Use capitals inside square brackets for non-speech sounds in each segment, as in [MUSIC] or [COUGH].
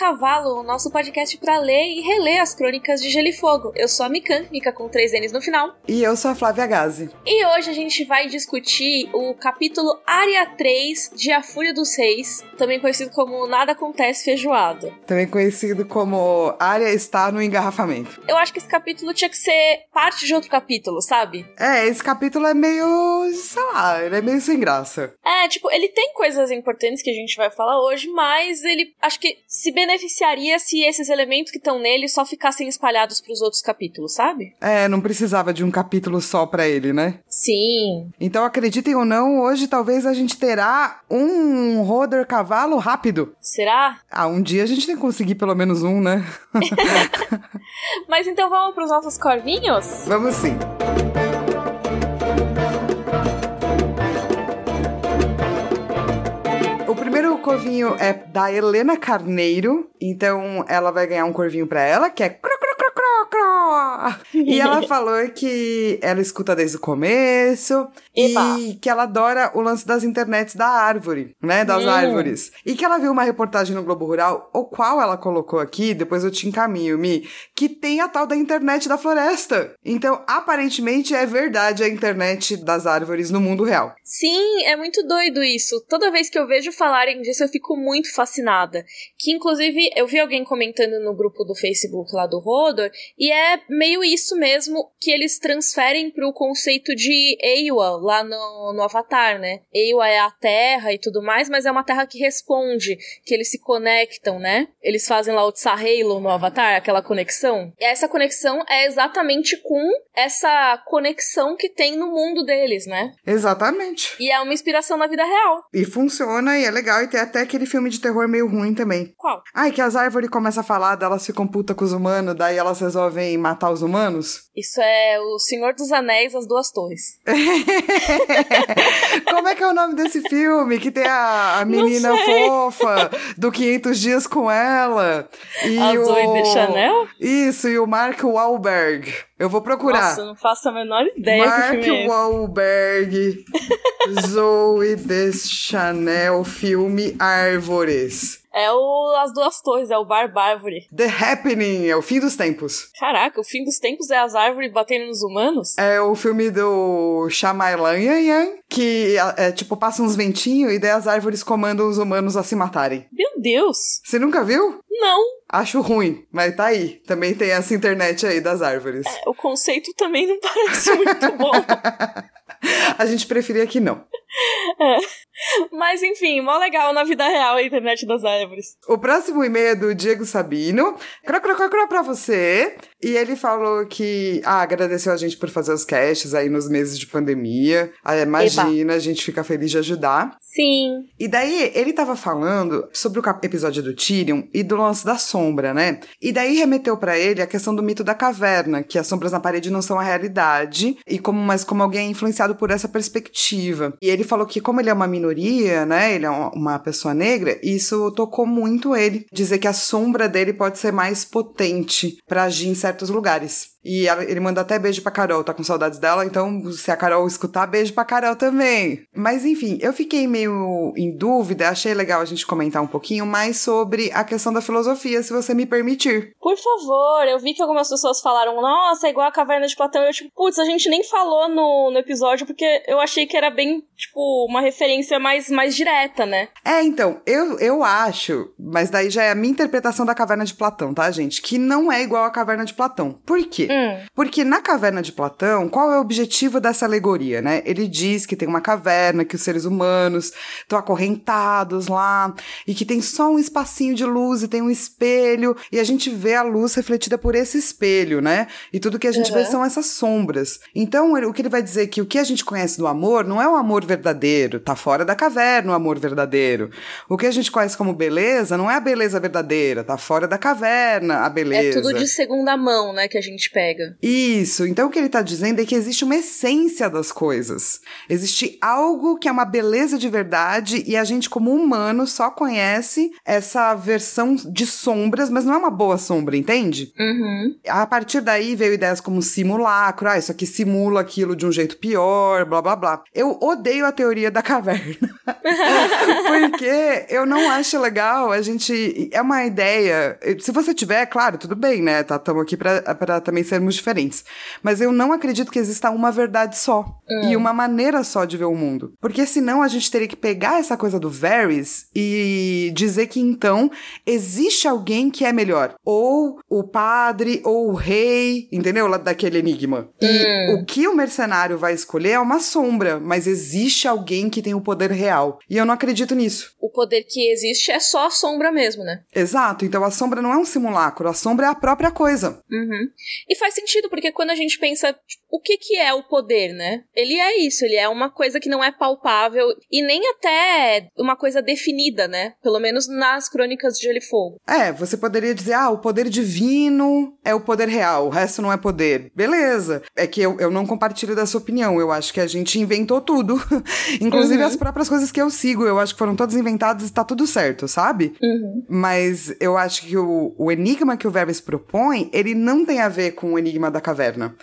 Cavalo, o nosso podcast para ler e reler as crônicas de Gelo e Fogo. Eu sou a Mikan, Mika com três N's no final. E eu sou a Flávia Gazi. E hoje a gente vai discutir o capítulo Área 3 de A Fúria dos Reis, também conhecido como Nada Acontece Feijoada. Também conhecido como Área está no engarrafamento. Eu acho que esse capítulo tinha que ser parte de outro capítulo, sabe? É, esse capítulo é meio, sei lá, ele é meio sem graça. É, tipo, ele tem coisas importantes que a gente vai falar hoje, mas ele acho que se beneficiaria se esses elementos que estão nele só ficassem espalhados para os outros capítulos, sabe? É, não precisava de um capítulo só para ele, né? Sim. Então, acreditem ou não, hoje talvez a gente terá um roder cavalo rápido. Será? Ah, um dia a gente tem que conseguir pelo menos um, né? [LAUGHS] Mas então vamos para os nossos corvinhos? Vamos sim. Corvinho é da Helena Carneiro, então ela vai ganhar um corvinho pra ela, que é E ela [LAUGHS] falou que ela escuta desde o começo Eba. e que ela adora o lance das internets da árvore, né? Das Hum. árvores. E que ela viu uma reportagem no Globo Rural, o qual ela colocou aqui, depois eu te encaminho, Mi, que tem a tal da internet da floresta. Então, aparentemente é verdade a internet das árvores no mundo real. Sim, é muito doido isso. Toda vez que eu vejo falarem disso, eu fico muito fascinada. Que, inclusive, eu vi alguém comentando no grupo do Facebook lá do Rodor, e é meio isso mesmo que eles transferem pro conceito de Eiwa lá no, no Avatar, né? Eiwa é a terra e tudo mais, mas é uma terra que responde, que eles se conectam, né? Eles fazem lá o Tsahalo no Avatar, aquela conexão. E essa conexão é exatamente com essa conexão que tem no mundo deles, né? Exatamente. E é uma inspiração na vida real. E funciona, e é legal, e tem até aquele filme de terror meio ruim também. Qual? Ai, que as árvores começam a falar, elas ficam putas com os humanos, daí elas resolvem matar os humanos. Isso é o Senhor dos Anéis, As Duas Torres. [LAUGHS] Como é que é o nome desse filme? Que tem a, a menina fofa do 500 dias com ela. E a o... Zoe de Chanel? Isso, e o Mark Wahlberg. Eu vou procurar. Nossa, não faço a menor ideia Mark que filme é. Wahlberg, [LAUGHS] Zoe Deschanel, filme Árvores. É o As Duas Torres, é o Bar Bárvore. The Happening, é o fim dos tempos. Caraca, o fim dos tempos é as árvores batendo nos humanos? É o filme do Shyamalan Yan, que é tipo, passa uns ventinhos e daí as árvores comandam os humanos a se matarem. Meu Deus! Você nunca viu? Não, Acho ruim, mas tá aí. Também tem essa internet aí das árvores. o conceito também não [LAUGHS] parece muito bom. [LAUGHS] A gente preferia que não. [LAUGHS] Mas enfim, mó legal na vida real a internet das árvores. O próximo e-mail é do Diego Sabino. Cro, cro, cro, cro pra você. E ele falou que ah, agradeceu a gente por fazer os casts aí nos meses de pandemia. Ah, imagina, a gente fica feliz de ajudar. Sim. E daí, ele tava falando sobre o episódio do Tyrion e do lance da sombra, né? E daí remeteu pra ele a questão do mito da caverna, que as sombras na parede não são a realidade, e como mas como alguém é influenciado por essa perspectiva. E ele falou que como ele é uma minoria, né, ele é uma- pessoa negra, isso tocou muito ele, dizer que a sombra dele pode ser mais potente pra agir em certos lugares. E ela- ele manda até beijo pra Carol, tá com saudades dela, então se a Carol escutar, beijo pra Carol também. Mas enfim, eu fiquei meio em dúvida, achei legal a gente comentar um pouquinho mais sobre a questão da filosofia, se você me permitir. Por favor, eu vi que algumas pessoas falaram, nossa, é igual a caverna de Platão. E eu, tipo, putz, a gente nem falou no, no episódio, porque eu achei que era bem, tipo, uma referência mais, mais direta, né? É, então, eu, eu acho, mas daí já é a minha interpretação da caverna de Platão, tá, gente? Que não é igual à caverna de Platão. Por quê? Hum. Porque na caverna de Platão, qual é o objetivo dessa alegoria, né? Ele diz que tem uma caverna, que os seres humanos estão acorrentados lá, e que tem só um espacinho de luz e tem um espelho, e a gente vê a luz refletida por esse espelho, né? E tudo que a gente vê Uhum. são essas sombras. Então, o que ele vai dizer é que o que a gente conhece do amor não é o amor verdadeiro, tá fora da caverna o amor verdadeiro. O que a gente conhece como beleza não é a beleza verdadeira, tá fora da caverna a beleza. É tudo de segunda mão, né, que a gente pega. Isso. Então o que ele está dizendo é que existe uma essência das coisas. Existe algo que é uma beleza de verdade e a gente, como humano, só conhece essa versão de sombras, mas não é uma boa sombra, entende? Uhum. A partir daí veio ideias como simulacro, ah, isso aqui simula aquilo de um jeito pior, blá blá blá. Eu odeio odeio a teoria da caverna. [LAUGHS] Porque eu não acho legal a gente. É uma ideia. Se você tiver, claro, tudo bem, né? Tá, estamos aqui para também sermos diferentes. Mas eu não acredito que exista uma verdade só. Hum. E uma maneira só de ver o mundo. Porque senão a gente teria que pegar essa coisa do Varys e dizer que então existe alguém que é melhor. Ou o padre, ou o rei, entendeu? Lá daquele enigma. E hum. o que o mercenário vai escolher é uma sombra, mas existe alguém que tem o poder real. E eu não acredito nisso. O poder que existe é só a sombra mesmo, né? Exato. Então a sombra não é um simulacro, a sombra é a própria coisa. Uhum. E faz sentido, porque quando a gente pensa tipo, o que, que é o poder, né? Ele é isso, ele é uma coisa que não é palpável e nem até uma coisa definida, né? Pelo menos nas crônicas de Gelo e Fogo. É, você poderia dizer, ah, o poder divino é o poder real, o resto não é poder. Beleza. É que eu, eu não compartilho dessa opinião. Eu acho que a gente inventou tudo. [LAUGHS] Inclusive uhum. as próprias coisas que eu sigo, eu acho que foram todas inventadas e tá tudo certo, sabe? Uhum. Mas eu acho que o, o enigma que o Varys propõe, ele não tem a ver com o enigma da caverna.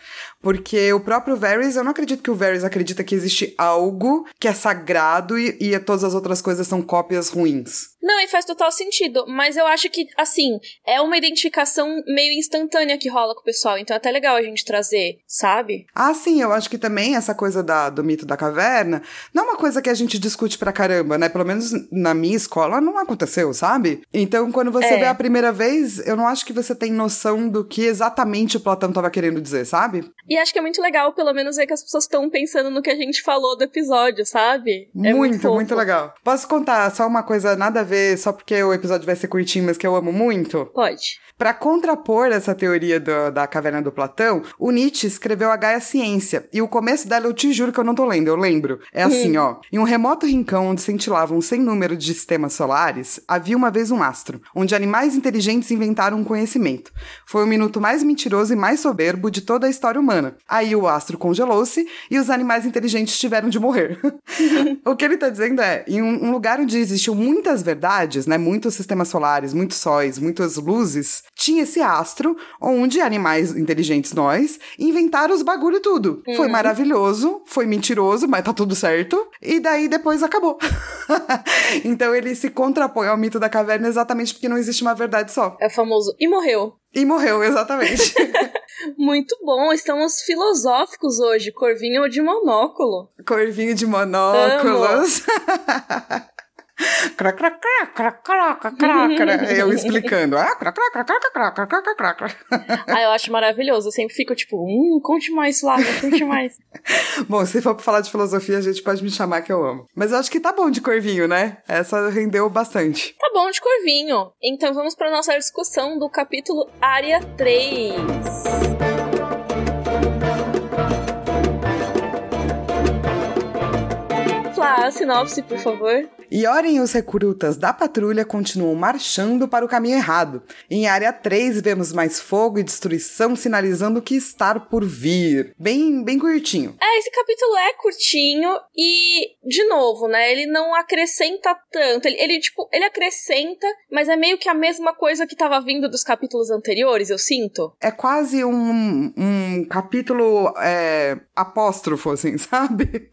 Porque o próprio Varys, eu não acredito que o Varys acredita que existe algo que é sagrado e, e todas as outras coisas são cópias ruins. Não, e faz total sentido. Mas eu acho que, assim, é uma identificação meio instantânea que rola com o pessoal. Então é até legal a gente trazer, sabe? Ah, sim, eu acho que também essa coisa da, do mito da caverna não é uma coisa que a gente discute pra caramba, né? Pelo menos na minha escola não aconteceu, sabe? Então, quando você é. vê a primeira vez, eu não acho que você tem noção do que exatamente o Platão tava querendo dizer, sabe? E acho que é muito legal, pelo menos, ver que as pessoas estão pensando no que a gente falou do episódio, sabe? É muito, muito, muito legal. Posso contar só uma coisa nada a ver, só porque o episódio vai ser curtinho, mas que eu amo muito? Pode. Para contrapor essa teoria do, da caverna do Platão, o Nietzsche escreveu a Gaia Ciência, e o começo dela eu te juro que eu não tô lendo, eu lembro. É assim, ó. Em um remoto rincão onde cintilavam sem número de sistemas solares, havia uma vez um astro, onde animais inteligentes inventaram um conhecimento. Foi o minuto mais mentiroso e mais soberbo de toda a história humana. Aí o astro congelou-se e os animais inteligentes tiveram de morrer. [LAUGHS] o que ele tá dizendo é, em um lugar onde existiam muitas verdades, né, muitos sistemas solares, muitos sóis, muitas luzes, tinha esse astro onde animais inteligentes nós inventaram os bagulho tudo. Uhum. Foi maravilhoso, foi mentiroso, mas tá tudo certo. E daí depois acabou. [LAUGHS] então ele se contrapõe ao mito da caverna exatamente porque não existe uma verdade só. É famoso. E morreu. E morreu, exatamente. [LAUGHS] Muito bom, estamos filosóficos hoje. Corvinho de monóculo. Corvinho de monóculos. [LAUGHS] eu explicando. Ah, ah, eu acho maravilhoso. Eu sempre fico tipo, hum, conte mais, Flávia, conte mais. bom, se for pra falar de filosofia, a gente pode me chamar que eu amo. Mas eu acho que tá bom de corvinho, né? Essa rendeu bastante. Tá bom de corvinho. Então vamos pra nossa discussão do capítulo Área 3. Flá, sinopse, por favor. E orem os recrutas da patrulha continuam marchando para o caminho errado. Em área 3 vemos mais fogo e destruição sinalizando que está por vir. Bem, bem curtinho. É, esse capítulo é curtinho e, de novo, né, ele não acrescenta tanto. Ele, ele tipo, ele acrescenta, mas é meio que a mesma coisa que estava vindo dos capítulos anteriores, eu sinto. É quase um, um capítulo é, apóstrofo, assim, [LAUGHS] sabe?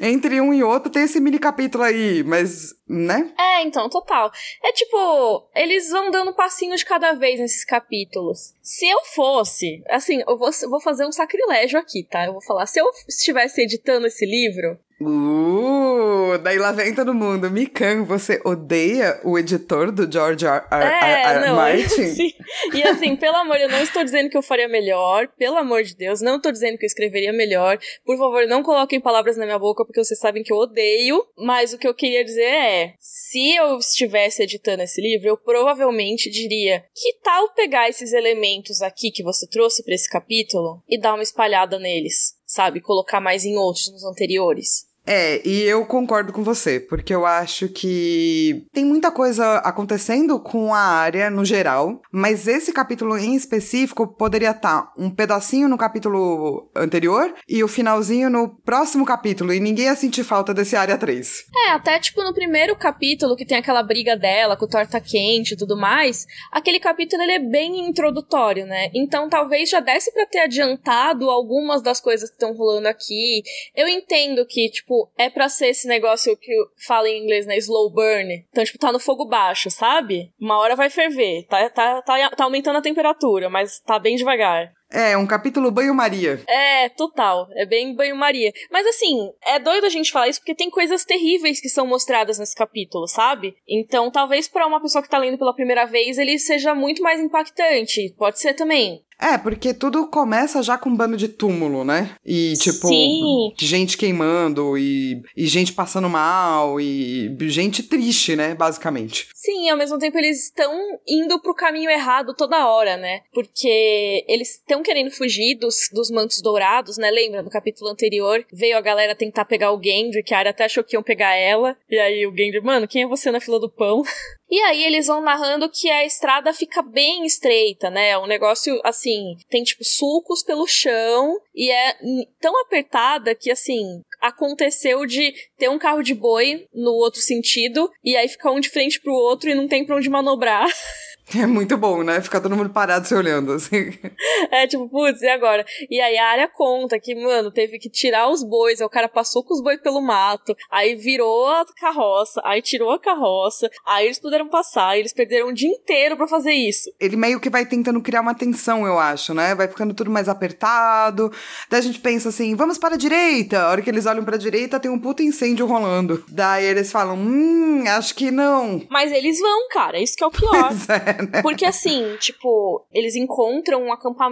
Entre um e outro tem esse mini capítulo aí, mas né? É, então, total. É tipo, eles vão dando passinho de cada vez nesses capítulos. Se eu fosse, assim, eu vou, vou fazer um sacrilégio aqui, tá? Eu vou falar, se eu estivesse editando esse livro, Uh, daí lá vem todo mundo. Mikan, você odeia o editor do George R. R. É, R. R. Não, Martin? [LAUGHS] Sim. E assim, pelo amor, eu não estou dizendo que eu faria melhor. Pelo amor de Deus, não estou dizendo que eu escreveria melhor. Por favor, não coloquem palavras na minha boca, porque vocês sabem que eu odeio. Mas o que eu queria dizer é: se eu estivesse editando esse livro, eu provavelmente diria: que tal pegar esses elementos aqui que você trouxe para esse capítulo e dar uma espalhada neles? sabe? Colocar mais em outros nos anteriores. É, e eu concordo com você, porque eu acho que tem muita coisa acontecendo com a área no geral, mas esse capítulo em específico poderia estar um pedacinho no capítulo anterior e o finalzinho no próximo capítulo, e ninguém ia sentir falta desse área 3. É, até tipo no primeiro capítulo, que tem aquela briga dela com torta quente e tudo mais, aquele capítulo ele é bem introdutório, né? Então talvez já desse para ter adiantado algumas das coisas que estão rolando aqui. Eu entendo que, tipo, tipo, é pra ser esse negócio que fala em inglês, né? Slow burn. Então, tipo, tá no fogo baixo, sabe? Uma hora vai ferver. Tá, tá, tá, tá aumentando a temperatura, mas tá bem devagar. É, um capítulo banho-maria. É, total. É bem banho-maria. Mas assim, é doido a gente falar isso porque tem coisas terríveis que são mostradas nesse capítulo, sabe? Então, talvez para uma pessoa que tá lendo pela primeira vez, ele seja muito mais impactante. Pode ser também. É, porque tudo começa já com um bando de túmulo, né? E, tipo, Sim. gente queimando e, e gente passando mal e gente triste, né? Basicamente. Sim, ao mesmo tempo eles estão indo pro caminho errado toda hora, né? Porque eles estão querendo fugir dos, dos mantos dourados, né? Lembra no capítulo anterior? Veio a galera tentar pegar o Gendry, que a área até achou que iam pegar ela. E aí o Gendry, mano, quem é você na fila do pão? [LAUGHS] E aí eles vão narrando que a estrada fica bem estreita, né? Um negócio assim, tem tipo sulcos pelo chão e é tão apertada que assim, aconteceu de ter um carro de boi no outro sentido e aí ficar um de frente pro outro e não tem pra onde manobrar. [LAUGHS] É muito bom, né? Ficar todo mundo parado se olhando, assim. [LAUGHS] É, tipo, putz, e agora? E aí a área conta que, mano, teve que tirar os bois, aí o cara passou com os bois pelo mato, aí virou a carroça, aí tirou a carroça, aí eles puderam passar, eles perderam o dia inteiro para fazer isso. Ele meio que vai tentando criar uma tensão, eu acho, né? Vai ficando tudo mais apertado. Daí a gente pensa assim, vamos para a direita. A hora que eles olham para a direita, tem um puto incêndio rolando. Daí eles falam, hum, acho que não. Mas eles vão, cara, isso que é o pior. [LAUGHS] É, né? Porque assim, tipo, eles encontram um acampamento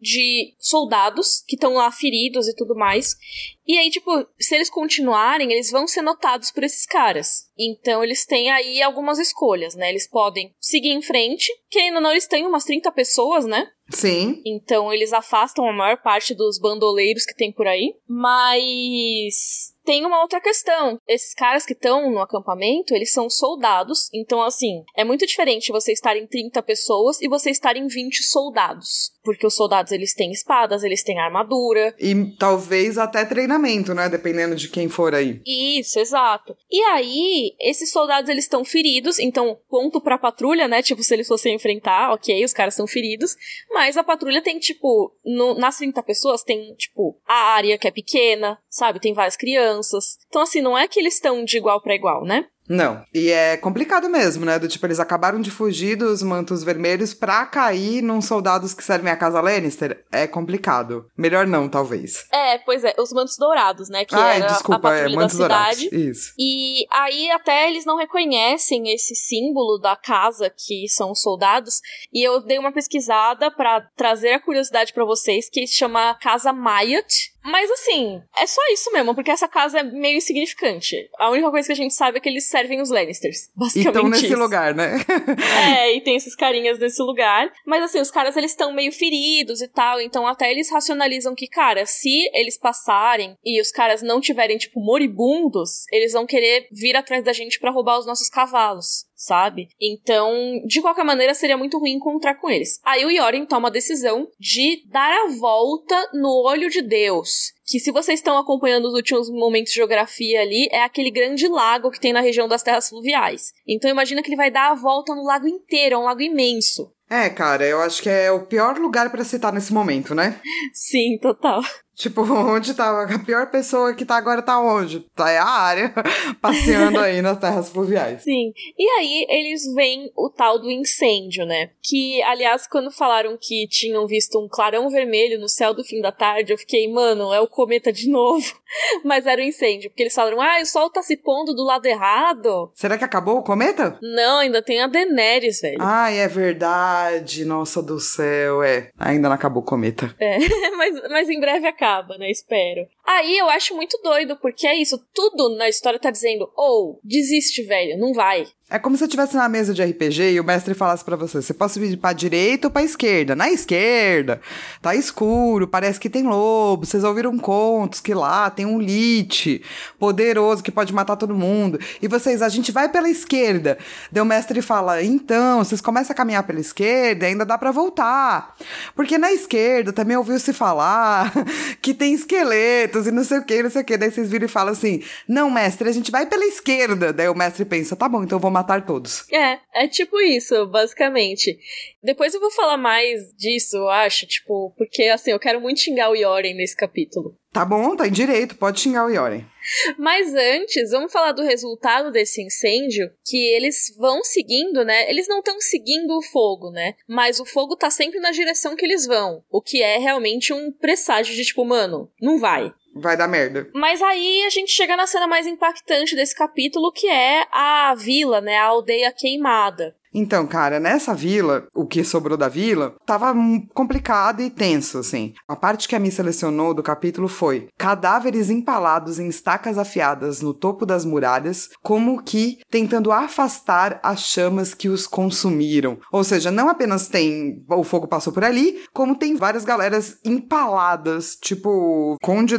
de soldados que estão lá feridos e tudo mais. E aí, tipo, se eles continuarem, eles vão ser notados por esses caras. Então, eles têm aí algumas escolhas, né? Eles podem seguir em frente, querendo ou não, eles têm umas 30 pessoas, né? Sim. Então, eles afastam a maior parte dos bandoleiros que tem por aí. Mas tem uma outra questão. Esses caras que estão no acampamento, eles são soldados. Então, assim, é muito diferente você estar em 30 pessoas e você estar em 20 soldados. Porque os soldados, eles têm espadas, eles têm armadura. E talvez até treinamento, né? Dependendo de quem for aí. Isso, exato. E aí, esses soldados, eles estão feridos. Então, ponto pra patrulha, né? Tipo, se eles fossem enfrentar, ok, os caras estão feridos. Mas a patrulha tem, tipo, no, nas 30 pessoas, tem, tipo, a área que é pequena, sabe? Tem várias crianças. Então, assim, não é que eles estão de igual para igual, né? Não. E é complicado mesmo, né? Do tipo, eles acabaram de fugir dos mantos vermelhos pra cair num soldados que servem a casa Lannister. É complicado. Melhor não, talvez. É, pois é, os mantos dourados, né? Que Ai, era desculpa, a é, mantos da dourados. cidade. Isso. E aí até eles não reconhecem esse símbolo da casa que são os soldados. E eu dei uma pesquisada pra trazer a curiosidade pra vocês, que se chama Casa Mayat. Mas assim, é só isso mesmo, porque essa casa é meio insignificante. A única coisa que a gente sabe é que eles servem os Lannisters. [LAUGHS] Basicamente. estão nesse isso. lugar, né? [LAUGHS] É, e tem esses carinhas nesse lugar. Mas assim, os caras eles estão meio feridos e tal. Então até eles racionalizam que, cara, se eles passarem e os caras não tiverem, tipo, moribundos, eles vão querer vir atrás da gente pra roubar os nossos cavalos. Sabe? Então, de qualquer maneira, seria muito ruim encontrar com eles. Aí o Yoren toma a decisão de dar a volta no olho de Deus. Que se vocês estão acompanhando os últimos momentos de geografia ali, é aquele grande lago que tem na região das terras fluviais. Então imagina que ele vai dar a volta no lago inteiro, é um lago imenso. É, cara, eu acho que é o pior lugar pra você estar nesse momento, né? [LAUGHS] Sim, total. Tipo, [LAUGHS] onde tá a pior pessoa que tá agora tá onde? Tá é a área [LAUGHS] passeando aí nas terras fluviais. Sim. E aí eles veem o tal do incêndio, né? Que, aliás, quando falaram que tinham visto um clarão vermelho no céu do fim da tarde, eu fiquei, mano, é o cometa de novo. [LAUGHS] Mas era o incêndio, porque eles falaram, ah, o sol tá se pondo do lado errado. Será que acabou o cometa? Não, ainda tem a Daenerys, velho. Ai, é verdade. Nossa do céu, é. Ainda não acabou o cometa. É, mas, mas em breve acaba, né? Espero. Aí eu acho muito doido, porque é isso, tudo na história tá dizendo, ou, desiste, velho, não vai. É como se você estivesse na mesa de RPG e o mestre falasse pra você: você pode subir pra direita ou pra esquerda. Na esquerda, tá escuro, parece que tem lobo. Vocês ouviram contos que lá tem um lich poderoso que pode matar todo mundo. E vocês, a gente vai pela esquerda. Daí o mestre fala: então, vocês começam a caminhar pela esquerda e ainda dá pra voltar. Porque na esquerda também ouviu-se falar [LAUGHS] que tem esqueletos e não sei o que, não sei o que. Daí vocês viram e falam assim: não, mestre, a gente vai pela esquerda. Daí o mestre pensa: tá bom, então eu vou matar todos. É, é tipo isso, basicamente. Depois eu vou falar mais disso, eu acho, tipo, porque assim, eu quero muito xingar o Yoren nesse capítulo. Tá bom, tá em direito, pode xingar o Yoren. Mas antes, vamos falar do resultado desse incêndio, que eles vão seguindo, né? Eles não estão seguindo o fogo, né? Mas o fogo tá sempre na direção que eles vão, o que é realmente um presságio de tipo, mano, não vai. Vai dar merda. Mas aí a gente chega na cena mais impactante desse capítulo, que é a vila, né? A aldeia queimada. Então, cara, nessa vila, o que sobrou da vila, tava complicado e tenso, assim. A parte que a Mi selecionou do capítulo foi cadáveres empalados em estacas afiadas no topo das muralhas, como que tentando afastar as chamas que os consumiram. Ou seja, não apenas tem o fogo passou por ali, como tem várias galeras empaladas, tipo Conde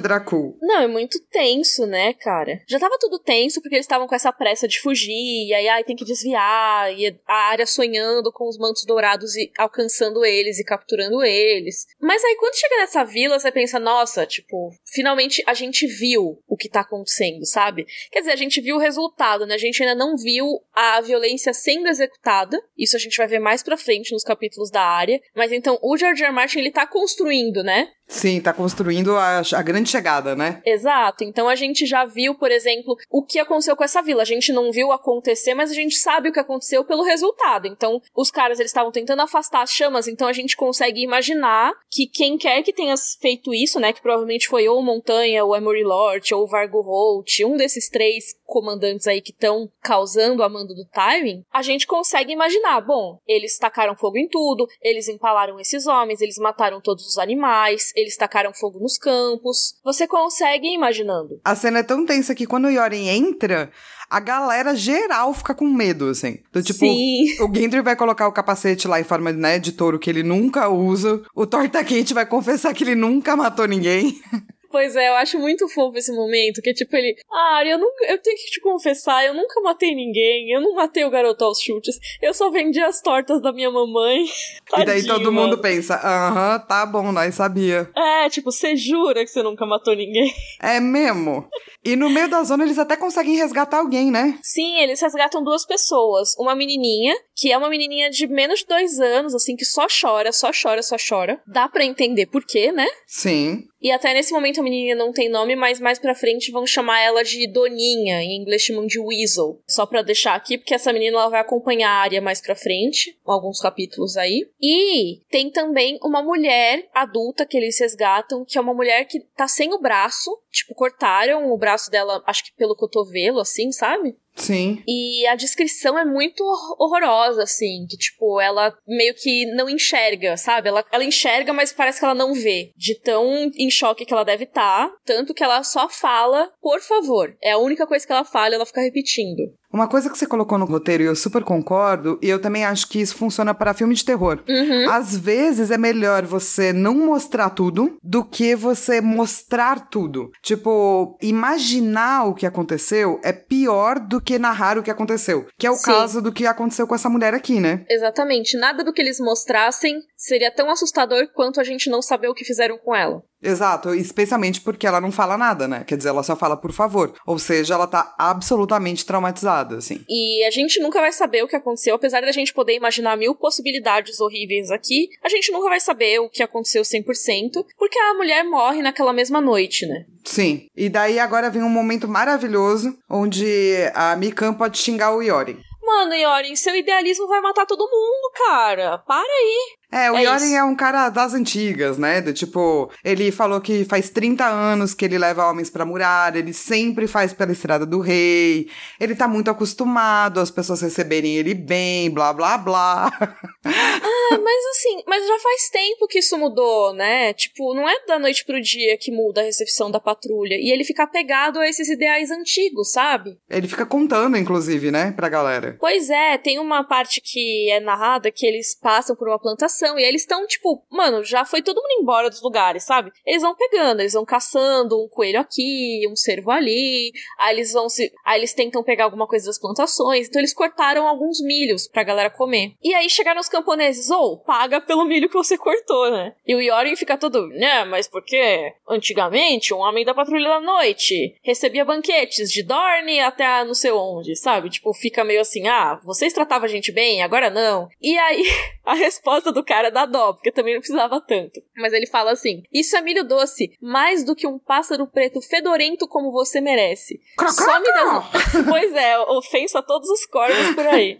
Não, é muito tenso, né, cara? Já tava tudo tenso porque eles estavam com essa pressa de fugir, e aí ai, tem que desviar, e a área sonhando com os mantos dourados e alcançando eles e capturando eles. Mas aí quando chega nessa vila, você pensa, nossa, tipo, finalmente a gente viu o que tá acontecendo, sabe? Quer dizer, a gente viu o resultado, né? A gente ainda não viu a violência sendo executada. Isso a gente vai ver mais pra frente nos capítulos da área. Mas então o George. R. Martin ele tá construindo, né? Sim, tá construindo a, a, grande chegada, né? Exato. Então a gente já viu, por exemplo, o que aconteceu com essa vila. A gente não viu acontecer, mas a gente sabe o que aconteceu pelo resultado. Então, os caras eles estavam tentando afastar as chamas, então a gente consegue imaginar que quem quer que tenha feito isso, né, que provavelmente foi ou Montanha, ou Emory Lord, ou Vargo Holt, um desses três comandantes aí que estão causando a mando do Tywin, a gente consegue imaginar, bom, eles tacaram fogo em tudo, eles empalaram esses homens, eles mataram todos os animais, eles tacaram fogo nos campos. Você consegue ir imaginando. A cena é tão tensa que quando o Yoren entra, a galera geral fica com medo, assim. Do tipo, Sim. o Gendry vai colocar o capacete lá em forma né, de touro que ele nunca usa. O Torta Quente vai confessar que ele nunca matou ninguém. [LAUGHS] Pois é, eu acho muito fofo esse momento, que é tipo ele, ah, eu, nunca, eu tenho que te confessar, eu nunca matei ninguém, eu não matei o garoto aos chutes, eu só vendi as tortas da minha mamãe. Tadinho, [LAUGHS] e daí todo mano. mundo pensa, aham, tá bom, nós sabia. É, tipo, você jura que você nunca matou ninguém? [LAUGHS] É mesmo. E no meio da zona eles até conseguem resgatar alguém, né? Sim, eles resgatam duas pessoas. Uma menininha, que é uma menininha de menos de dois anos, assim, que só chora, só chora, só chora. Dá para entender por quê, né? Sim. E até nesse momento a menininha não tem nome, mas mais pra frente vão chamar ela de Doninha, em inglês chamam de Weasel. Só pra deixar aqui, porque essa menina ela vai acompanhar a área mais pra frente, alguns capítulos aí. E tem também uma mulher adulta que eles resgatam, que é uma mulher que tá sem o braço, tipo, cortaram o braço dela, acho que pelo cotovelo, assim, sabe? Sim. E a descrição é muito horrorosa, assim, que, tipo, ela meio que não enxerga, sabe? Ela, ela enxerga, mas parece que ela não vê. De tão em choque que ela deve estar. Tá, tanto que ela só fala, por favor. É a única coisa que ela fala ela fica repetindo. Uma coisa que você colocou no roteiro e eu super concordo, e eu também acho que isso funciona para filme de terror. Uhum. Às vezes é melhor você não mostrar tudo do que você mostrar tudo. Tipo, imaginar o que aconteceu é pior do que narrar o que aconteceu. Que é o Sim. caso do que aconteceu com essa mulher aqui, né? Exatamente. Nada do que eles mostrassem seria tão assustador quanto a gente não saber o que fizeram com ela. Exato, especialmente porque ela não fala nada, né? Quer dizer, ela só fala por favor. Ou seja, ela tá absolutamente traumatizada, assim. E a gente nunca vai saber o que aconteceu, apesar da gente poder imaginar mil possibilidades horríveis aqui, a gente nunca vai saber o que aconteceu 100%, porque a mulher morre naquela mesma noite, né? Sim. E daí agora vem um momento maravilhoso onde a Mikan pode xingar o Yori. Mano, Yorin, seu idealismo vai matar todo mundo, cara. Para aí. É, o É Yoren isso. é um cara das antigas, né? Do tipo, ele falou que faz 30 anos que ele leva homens pra muralha, ele sempre faz pela estrada do rei, ele tá muito acostumado as pessoas receberem ele bem, blá blá blá. [LAUGHS] Ah, mas assim, mas já faz tempo que isso mudou, né? Tipo, não é da noite pro dia que muda a recepção da patrulha. E ele fica apegado a esses ideais antigos, sabe? ele fica contando, inclusive, né, pra galera. Pois é, tem uma parte que é narrada que eles passam por uma plantação e eles estão, tipo, mano, já foi todo mundo embora dos lugares, sabe? Eles vão pegando, eles vão caçando um coelho aqui, um cervo ali, aí eles vão se. Aí eles tentam pegar alguma coisa das plantações, então eles cortaram alguns milhos pra galera comer. E aí chegaram os camponeses, ou, paga pelo milho que você cortou, né? E o Yorin fica todo, né, mas porque antigamente um homem da patrulha da noite recebia banquetes de Dorne até não sei onde, sabe? Tipo, fica meio assim, ah, vocês tratavam a gente bem, agora não. E aí, [LAUGHS] a resposta do cara cara dá dó, porque também não precisava tanto. Mas ele fala assim: Isso é milho doce, mais do que um pássaro preto fedorento como você merece. Some das. [LAUGHS] pois é, ofensa a todos os corvos por aí.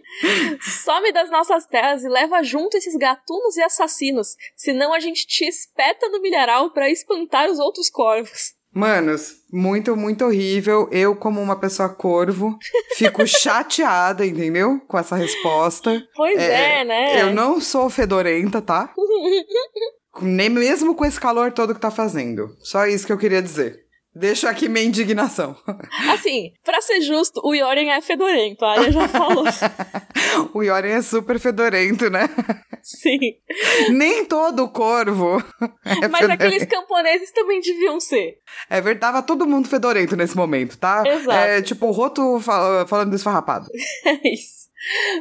Some das nossas terras e leva junto esses gatunos e assassinos, senão a gente te espeta no milharal para espantar os outros corvos. Manos, muito, muito horrível. Eu, como uma pessoa corvo, fico [LAUGHS] chateada, entendeu? Com essa resposta. Pois é, é, né? Eu não sou fedorenta, tá? [LAUGHS] Nem mesmo com esse calor todo que tá fazendo. Só isso que eu queria dizer. Deixo aqui minha indignação. [LAUGHS] Assim, pra ser justo, o Yoren é fedorento, a Arya já falou. [LAUGHS] o Yoren é super fedorento, né? Sim. Nem todo corvo. [LAUGHS] É Mas fedorento. aqueles camponeses também deviam ser. É verdade, tava todo mundo fedorento nesse momento, tá? Exato. É tipo o Roto falando desfarrapado. É isso.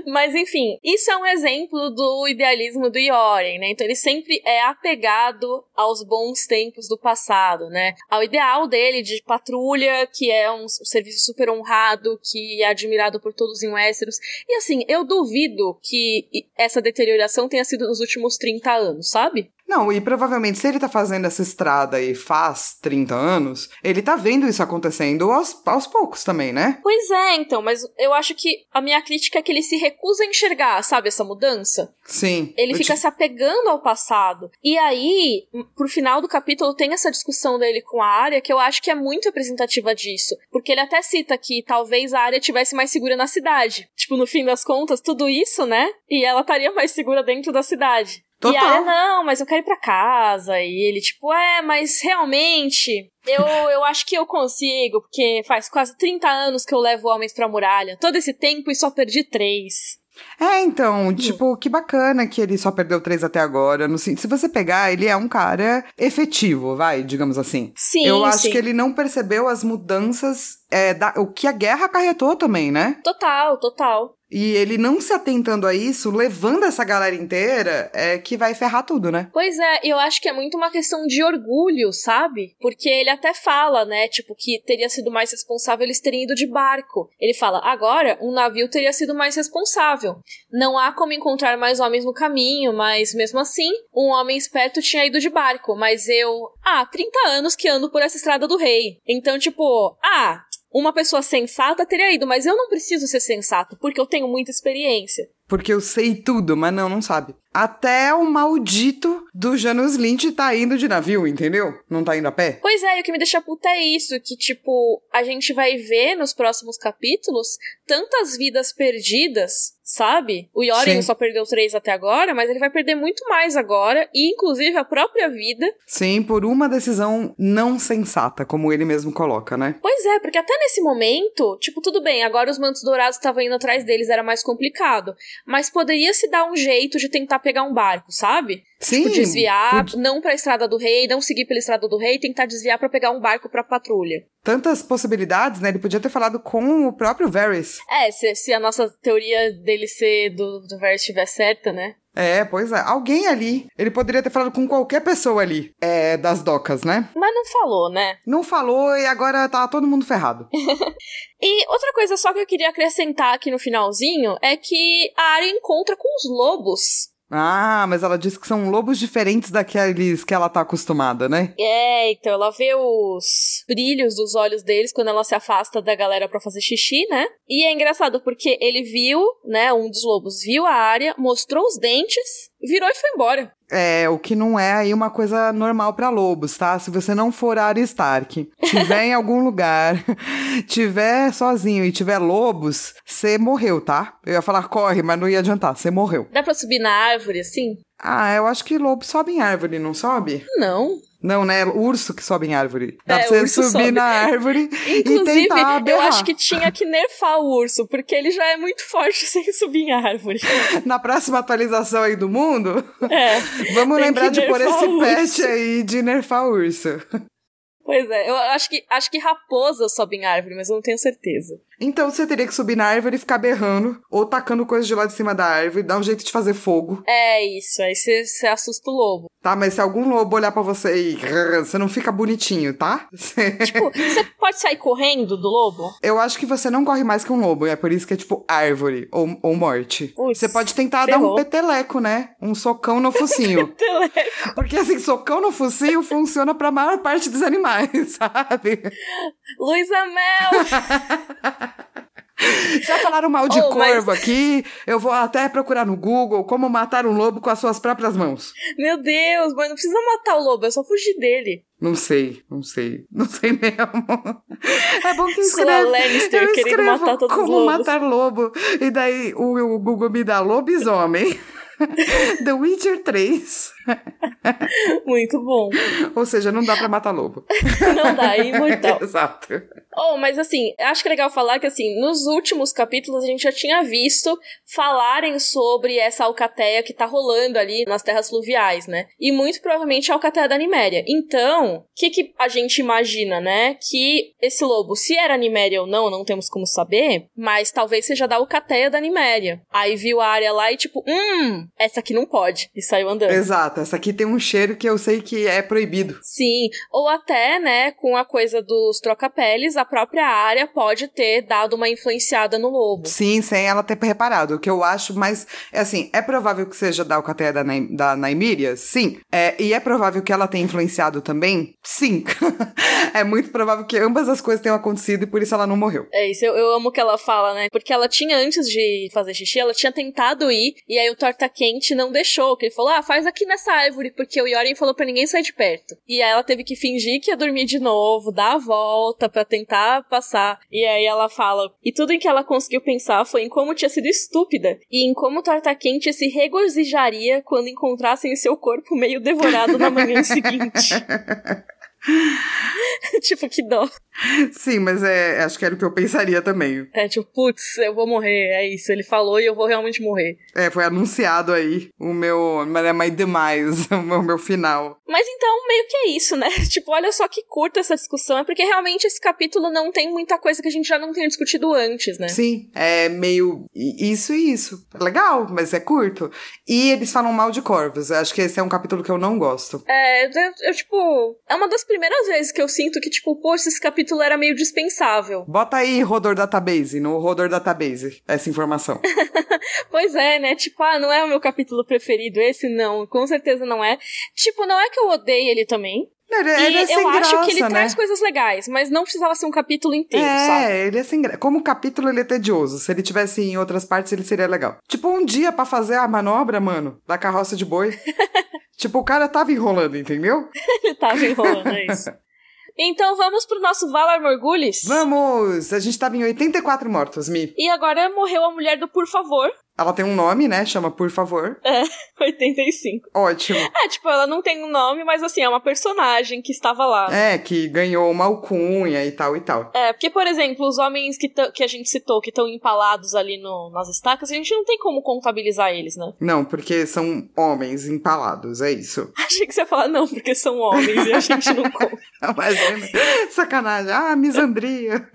Mas enfim, isso é um exemplo do idealismo do Yoren, né? Então ele sempre é apegado aos bons tempos do passado, né? Ao ideal dele de patrulha, que é um serviço super honrado, que é admirado por todos em Westeros. E assim, eu duvido que essa deterioração tenha sido nos últimos 30 anos, sabe? Não, e provavelmente se ele tá fazendo essa estrada e faz 30 anos, ele tá vendo isso acontecendo aos, aos poucos também, né? Pois é, então, mas eu acho que a minha crítica é que ele se recusa a enxergar, sabe, essa mudança? Sim. Ele fica te... se apegando ao passado. E aí, pro final do capítulo, tem essa discussão dele com a área que eu acho que é muito representativa disso. Porque ele até cita que talvez a área tivesse mais segura na cidade. Tipo, no fim das contas, tudo isso, né? E ela estaria mais segura dentro da cidade. Total. E aí, não, mas eu quero ir pra casa. E ele, tipo, é, mas realmente, eu, eu acho que eu consigo, porque faz quase 30 anos que eu levo homens pra muralha. Todo esse tempo e só perdi três. É, então, tipo, que bacana que ele só perdeu três até agora. No, se você pegar, ele é um cara efetivo, vai, digamos assim. Sim. Eu acho sim. que ele não percebeu as mudanças, é, da, o que a guerra acarretou também, né? Total, total. E ele não se atentando a isso, levando essa galera inteira, é que vai ferrar tudo, né? Pois é, eu acho que é muito uma questão de orgulho, sabe? Porque ele até fala, né, tipo, que teria sido mais responsável eles terem ido de barco. Ele fala, agora, um navio teria sido mais responsável. Não há como encontrar mais homens no caminho, mas mesmo assim, um homem esperto tinha ido de barco. Mas eu, ah, 30 anos que ando por essa estrada do rei. Então, tipo, ah, uma pessoa sensata teria ido, mas eu não preciso ser sensato, porque eu tenho muita experiência. Porque eu sei tudo, mas não, não sabe. Até o maldito do Janus Lynch tá indo de navio, entendeu? Não tá indo a pé. Pois é, e o que me deixa puta é isso, que, tipo, a gente vai ver nos próximos capítulos tantas vidas perdidas, sabe? O Yoren só perdeu três até agora, mas ele vai perder muito mais agora, e inclusive a própria vida. Sim, por uma decisão não sensata, como ele mesmo coloca, né? Pois é, porque até nesse momento, tipo, tudo bem, agora os mantos dourados estavam indo atrás deles, era mais complicado. Mas poderia se dar um jeito de tentar pegar um barco, sabe? Sim. Tipo, desviar, não pra Estrada do Rei, não seguir pela Estrada do Rei, tentar desviar para pegar um barco pra patrulha. Tantas possibilidades, né? Ele podia ter falado com o próprio Varys. É, se, se a nossa teoria dele ser do, do Varys estiver certa, né? É, pois é. Alguém ali. Ele poderia ter falado com qualquer pessoa ali. É, das docas, né? Mas não falou, né? Não falou e agora tá todo mundo ferrado. [LAUGHS] e outra coisa só que eu queria acrescentar aqui no finalzinho é que a área encontra com os lobos. Ah, mas ela disse que são lobos diferentes daqueles que ela tá acostumada, né? É, então ela vê os brilhos dos olhos deles quando ela se afasta da galera para fazer xixi, né? E é engraçado porque ele viu, né, um dos lobos viu a área, mostrou os dentes, virou e foi embora. É, o que não é aí uma coisa normal para lobos, tá? Se você não for Arya Stark, tiver em algum lugar, [LAUGHS] tiver sozinho e tiver lobos, você morreu, tá? Eu ia falar corre, mas não ia adiantar, você morreu. Dá pra subir na árvore assim? Ah, eu acho que lobo sobe em árvore, não sobe? Não. Não, né? Urso que sobe em árvore. Dá É, pra você urso subir sobe. na árvore [LAUGHS] e Inclusive, tentar eu berrar. acho que tinha que nerfar o urso, porque ele já é muito forte [LAUGHS] sem subir em árvore. [LAUGHS] Na próxima atualização aí do mundo, É. vamos lembrar de pôr esse patch aí de nerfar o urso. Pois é, eu acho que, acho que raposa sobe em árvore, mas eu não tenho certeza. Então você teria que subir na árvore e ficar berrando, ou tacando coisa de lá de cima da árvore, dar um jeito de fazer fogo. É isso, aí você, você assusta o lobo. Tá, mas se algum lobo olhar pra você e você não fica bonitinho, tá? [LAUGHS] Tipo, você pode sair correndo do lobo? Eu acho que você não corre mais que um lobo, é por isso que é tipo árvore ou, ou morte. você pode tentar ferrou. dar um peteleco, né? Um socão no [LAUGHS] focinho. peteleco. Porque assim, socão no focinho funciona pra maior parte dos animais, [LAUGHS] sabe? Luísa Mel! [LAUGHS] Já falaram mal de oh, corvo mas... aqui. Eu vou até procurar no Google como matar um lobo com as suas próprias mãos. Meu Deus, mas não precisa matar o lobo, é só fugir dele. Não sei, não sei. Não sei mesmo. É bom que escreve. Lannister eu querendo matar todos como os lobos. matar lobo. E daí o, o Google me dá lobisomem. [LAUGHS] The Witcher 3. [LAUGHS] Muito bom. Ou seja, não dá pra matar lobo. não dá, é imortal. Exato. Oh, mas assim, acho que é legal falar que assim, nos últimos capítulos a gente já tinha visto falarem sobre essa alcateia que tá rolando ali nas terras fluviais, né? E muito provavelmente a alcateia da Niméria. Então, o que, que a gente imagina, né? Que esse lobo, se era Niméria ou não, não temos como saber, mas talvez seja da alcateia da Niméria. Aí viu a área lá e tipo, hum, essa aqui não pode. E saiu andando. Exato, essa aqui tem um cheiro que eu sei que é proibido. Sim, ou até, né, com a coisa dos troca-peles, a própria área pode ter dado uma influenciada no lobo. Sim, sem ela ter reparado. O que eu acho, mas, é assim, é provável que seja da alcateia da, Na da Naimíria? Sim. É, e é provável que ela tenha influenciado também? Sim. [LAUGHS] é muito provável que ambas as coisas tenham acontecido e por isso ela não morreu. É isso, eu, eu amo que ela fala, né? Porque ela tinha, antes de fazer xixi, ela tinha tentado ir, e aí o torta quente não deixou, que ele falou: "Ah, faz aqui nessa árvore", porque o Yoren falou para ninguém sair de perto. E aí ela teve que fingir que ia dormir de novo, dar a volta para tentar passar. E aí ela fala: "E tudo em que ela conseguiu pensar foi em como tinha sido estúpida e em como o Torta Quente se regozijaria quando encontrassem seu corpo meio devorado na manhã [LAUGHS] seguinte". [LAUGHS] tipo, que dó. Sim, mas é, acho que era o que eu pensaria também. É, tipo, putz, eu vou morrer, é isso. Ele falou e eu vou realmente morrer. É, foi anunciado aí o meu, my demise, [LAUGHS] o meu, meu final. Mas então, meio que é isso, né? [LAUGHS] Tipo, olha só que curta essa discussão, é porque realmente esse capítulo não tem muita coisa que a gente já não tenha discutido antes, né? Sim, é meio isso e isso. Legal, mas é curto. E eles falam mal de corvos. Acho que esse é um capítulo que eu não gosto. É, eu, eu tipo, é uma das primeiras vezes que eu sinto que, tipo, poxa, esse capítulo era meio dispensável. Bota aí Rodor Database, no Rodor Database, essa informação. [LAUGHS] pois é, né? Tipo, ah, não é o meu capítulo preferido, esse não, com certeza não é. Tipo, não é que eu odeie ele também, ele, ele é eu acho graça, que ele né? traz coisas legais, mas não precisava ser um capítulo inteiro, é, sabe? É, ele é sem graça. Como capítulo, ele é tedioso. Se ele tivesse em outras partes, ele seria legal. Tipo, um dia para fazer a manobra, mano, da carroça de boi. [LAUGHS] tipo, o cara tava enrolando, entendeu? ele tava enrolando, é isso. [LAUGHS] Então vamos pro nosso Valar Morgulis? Vamos! A gente tava em 84 mortos, Mi. E agora morreu a mulher do Por Favor. Ela tem um nome, né? Chama Por Favor. É, [LAUGHS] 85. Ótimo. É, tipo, ela não tem um nome, mas assim, é uma personagem que estava lá. É, que ganhou uma alcunha e tal e tal. É, porque, por exemplo, os homens que, que a gente citou, que estão empalados ali no, nas estacas, a gente não tem como contabilizar eles, né? Não, porque são homens empalados, é isso. [LAUGHS] Achei que você ia falar, não, porque são homens e a gente não [LAUGHS] conta. Imagina. Sacanagem. Ah, misandria.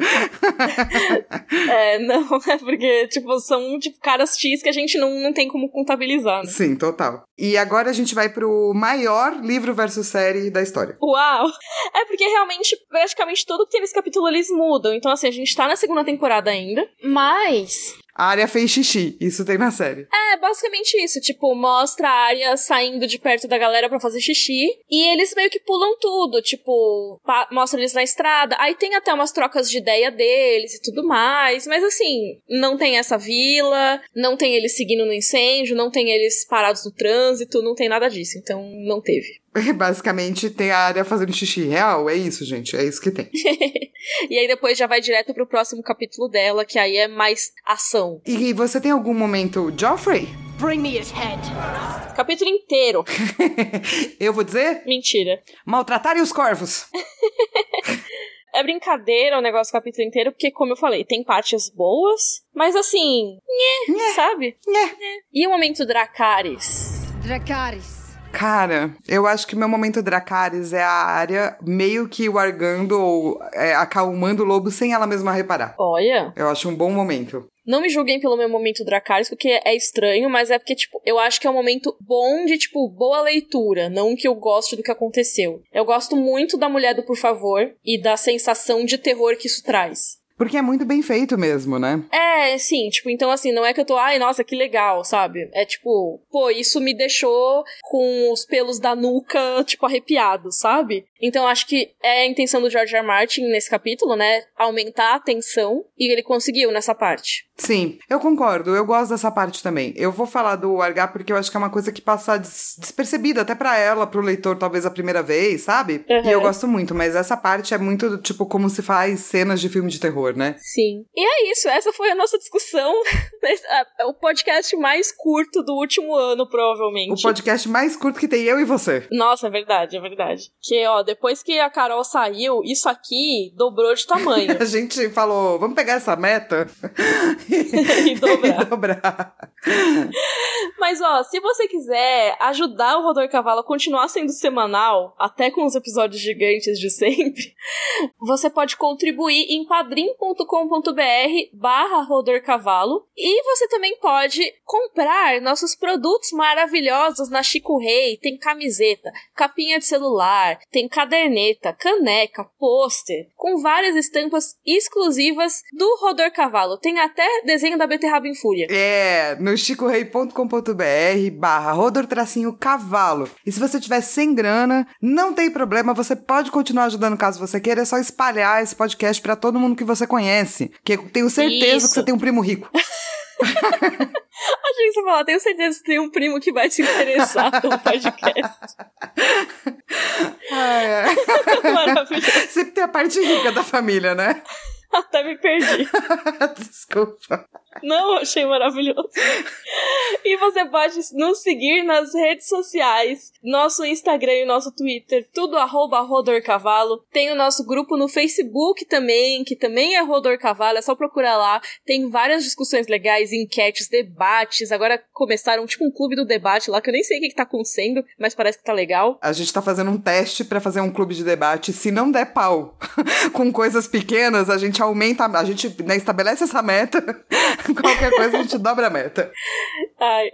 é, não, é porque, tipo, são, tipo, caras X que a gente não, não tem como contabilizar, né? Sim, total. E agora a gente vai pro maior livro versus série da história. Uau! É porque realmente, praticamente tudo que tem nesse capítulo eles mudam. Então, assim, a gente tá na segunda temporada ainda, mas a área fez xixi. Isso tem na série. É, basicamente isso. Tipo, mostra a área saindo de perto da galera para fazer xixi. E eles meio que pulam tudo. Tipo, mostra eles na estrada. Aí tem até umas trocas de ideia deles e tudo mais. Mas assim, não tem essa vila. Não tem eles seguindo no incêndio. Não tem eles parados no trânsito. Não tem nada disso. Então, não teve. [LAUGHS] Basicamente, tem a área fazendo xixi real. É isso, gente. É isso que tem. [LAUGHS] e aí depois já vai direto pro próximo capítulo dela, que aí é mais ação. E você tem algum momento, Joffrey? Bring me his head. Capítulo inteiro. [LAUGHS] Eu vou dizer? Mentira. Maltratarem os corvos. É brincadeira o negócio do capítulo inteiro, porque, como eu falei, tem partes boas, mas assim, nhé, nhé. sabe? Nhé. E o momento Dracarys? Dracarys. Cara, eu acho que meu momento Dracarys é a área meio que wargando ou é, acalmando o lobo sem ela mesma reparar. Olha. Eu acho um bom momento. Não me julguem pelo meu momento Dracarys, porque é estranho, mas é porque, tipo, eu acho que é um momento bom de, tipo, boa leitura, não que eu goste do que aconteceu. Eu gosto muito da Mulher do Por Favor e da sensação de terror que isso traz. Porque é muito bem feito mesmo, né? É, sim, tipo, então assim, não é que eu tô, ai, nossa, que legal, sabe? É tipo, pô, isso me deixou com os pelos da nuca, [LAUGHS] tipo, arrepiados, sabe? Então acho que é a intenção do George R. R. Martin nesse capítulo, né? Aumentar a tensão e ele conseguiu nessa parte. Sim, eu concordo, eu gosto dessa parte também. Eu vou falar do Argar porque eu acho que é uma coisa que passa des despercebida até para ela, pro leitor, talvez a primeira vez, sabe? Uhum. E eu gosto muito, mas essa parte é muito, tipo, como se faz cenas de filme de terror, né? Sim. E é isso, essa foi a nossa discussão. [LAUGHS] o podcast mais curto do último ano, provavelmente. O podcast mais curto que tem eu e você. Nossa, é verdade, é verdade. Que, ó, depois que a Carol saiu, isso aqui dobrou de tamanho. [LAUGHS] a gente falou, vamos pegar essa meta [LAUGHS] e dobrar. [LAUGHS] e dobrar. Mas, ó, se você quiser ajudar o Rodor Cavalo a continuar sendo semanal, até com os episódios gigantes de sempre, [LAUGHS] você pode contribuir em padrim.com.br barra Rodor Cavalo e você também pode comprar nossos produtos maravilhosos na Chico Rei. Tem camiseta, capinha de celular, tem caderneta, caneca, pôster, com várias estampas exclusivas do Rodor Cavalo. Tem até desenho da Beterraba em Fúria. É, no chicorei.com.br barra rodor tracinho cavalo. E se você tiver sem grana, não tem problema, você pode continuar ajudando caso você queira, é só espalhar esse podcast para todo mundo que você conhece. Que eu tenho certeza Isso. [LAUGHS] que você tem um primo rico. Achei que você falar, tenho certeza que tem um primo que vai se interessar pelo podcast. Ai, ai. [LAUGHS] Maravilhoso. Sempre tem a parte rica da família, né? Até me perdi. [LAUGHS] Desculpa. Não, achei maravilhoso. Você pode nos seguir nas redes sociais, nosso Instagram e nosso Twitter, tudo arroba Rodor Cavalo. Tem o nosso grupo no Facebook também, que também é Rodor Cavalo, é só procurar lá. Tem várias discussões legais, enquetes, debates. Agora começaram tipo um clube do debate lá, que eu nem sei o que, que tá acontecendo, mas parece que tá legal. A gente tá fazendo um teste para fazer um clube de debate. Se não der pau [LAUGHS] com coisas pequenas, a gente aumenta, a gente né, estabelece essa meta [LAUGHS] Qualquer coisa a gente dobra a meta. Ai.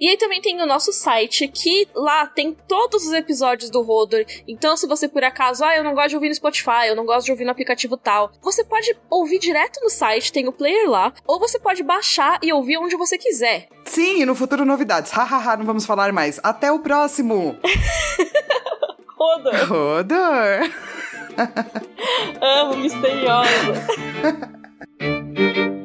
E aí também tem o nosso site, que lá tem todos os episódios do Rodor. Então, se você por acaso, ah, eu não gosto de ouvir no Spotify, eu não gosto de ouvir no aplicativo tal, você pode ouvir direto no site, tem o player lá, ou você pode baixar e ouvir onde você quiser. Sim, e no futuro novidades. Hahaha, não vamos falar mais. Até o próximo! [LAUGHS] Rodor! Rodor! Amo, misteriosa! [LAUGHS]